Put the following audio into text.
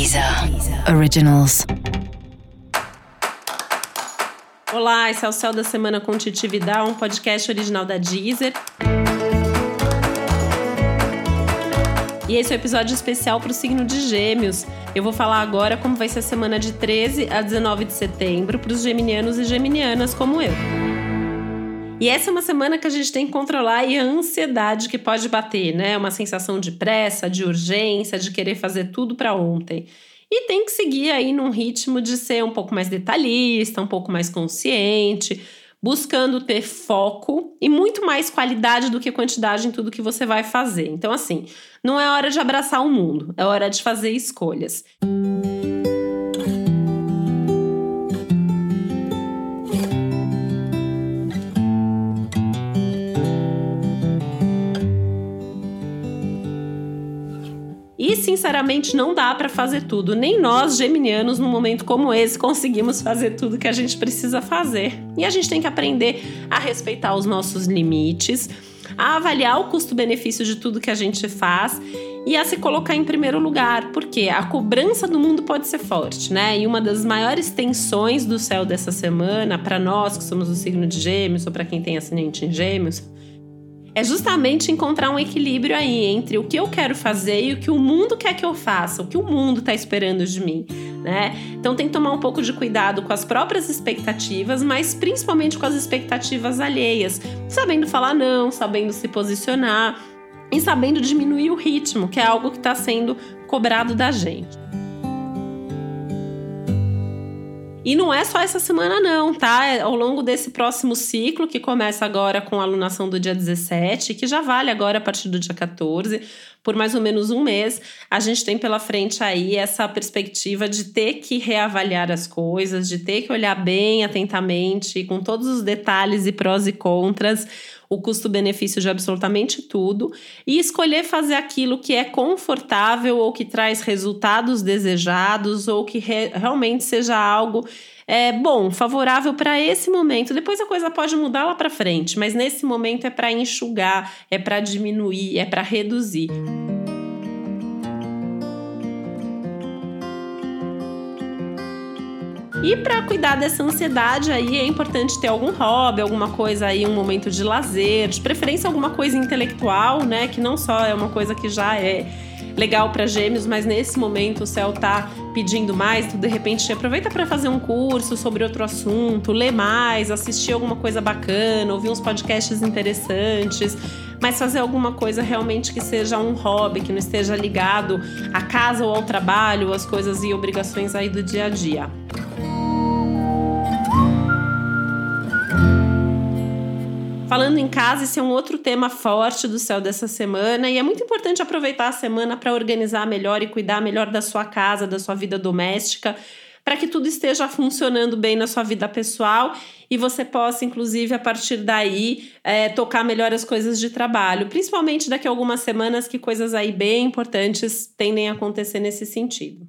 Deezer Originals. Olá, esse é o Céu da Semana com um podcast original da Deezer. E esse é o um episódio especial para o signo de Gêmeos. Eu vou falar agora como vai ser a semana de 13 a 19 de setembro para os geminianos e geminianas como eu. E essa é uma semana que a gente tem que controlar a ansiedade que pode bater, né? Uma sensação de pressa, de urgência, de querer fazer tudo para ontem. E tem que seguir aí num ritmo de ser um pouco mais detalhista, um pouco mais consciente, buscando ter foco e muito mais qualidade do que quantidade em tudo que você vai fazer. Então, assim, não é hora de abraçar o mundo, é hora de fazer escolhas. Música E sinceramente não dá para fazer tudo. Nem nós, geminianos, num momento como esse, conseguimos fazer tudo que a gente precisa fazer. E a gente tem que aprender a respeitar os nossos limites, a avaliar o custo-benefício de tudo que a gente faz e a se colocar em primeiro lugar, porque a cobrança do mundo pode ser forte, né? E uma das maiores tensões do céu dessa semana, para nós que somos o signo de Gêmeos, ou para quem tem ascendente em Gêmeos, é justamente encontrar um equilíbrio aí entre o que eu quero fazer e o que o mundo quer que eu faça, o que o mundo está esperando de mim, né? Então tem que tomar um pouco de cuidado com as próprias expectativas, mas principalmente com as expectativas alheias, sabendo falar não, sabendo se posicionar e sabendo diminuir o ritmo, que é algo que está sendo cobrado da gente. E não é só essa semana, não, tá? É ao longo desse próximo ciclo, que começa agora com a alunação do dia 17, que já vale agora a partir do dia 14, por mais ou menos um mês, a gente tem pela frente aí essa perspectiva de ter que reavaliar as coisas, de ter que olhar bem atentamente, com todos os detalhes e prós e contras, o custo-benefício de absolutamente tudo e escolher fazer aquilo que é confortável ou que traz resultados desejados ou que re realmente seja algo é, bom, favorável para esse momento. Depois a coisa pode mudar lá para frente, mas nesse momento é para enxugar, é para diminuir, é para reduzir. E para cuidar dessa ansiedade aí é importante ter algum hobby, alguma coisa aí, um momento de lazer, de preferência alguma coisa intelectual, né, que não só é uma coisa que já é legal para gêmeos, mas nesse momento o céu tá pedindo mais, tu de repente aproveita para fazer um curso sobre outro assunto, ler mais, assistir alguma coisa bacana, ouvir uns podcasts interessantes, mas fazer alguma coisa realmente que seja um hobby, que não esteja ligado à casa ou ao trabalho, às coisas e obrigações aí do dia a dia. Falando em casa, esse é um outro tema forte do céu dessa semana e é muito importante aproveitar a semana para organizar melhor e cuidar melhor da sua casa, da sua vida doméstica, para que tudo esteja funcionando bem na sua vida pessoal e você possa, inclusive, a partir daí, é, tocar melhor as coisas de trabalho, principalmente daqui a algumas semanas que coisas aí bem importantes tendem a acontecer nesse sentido.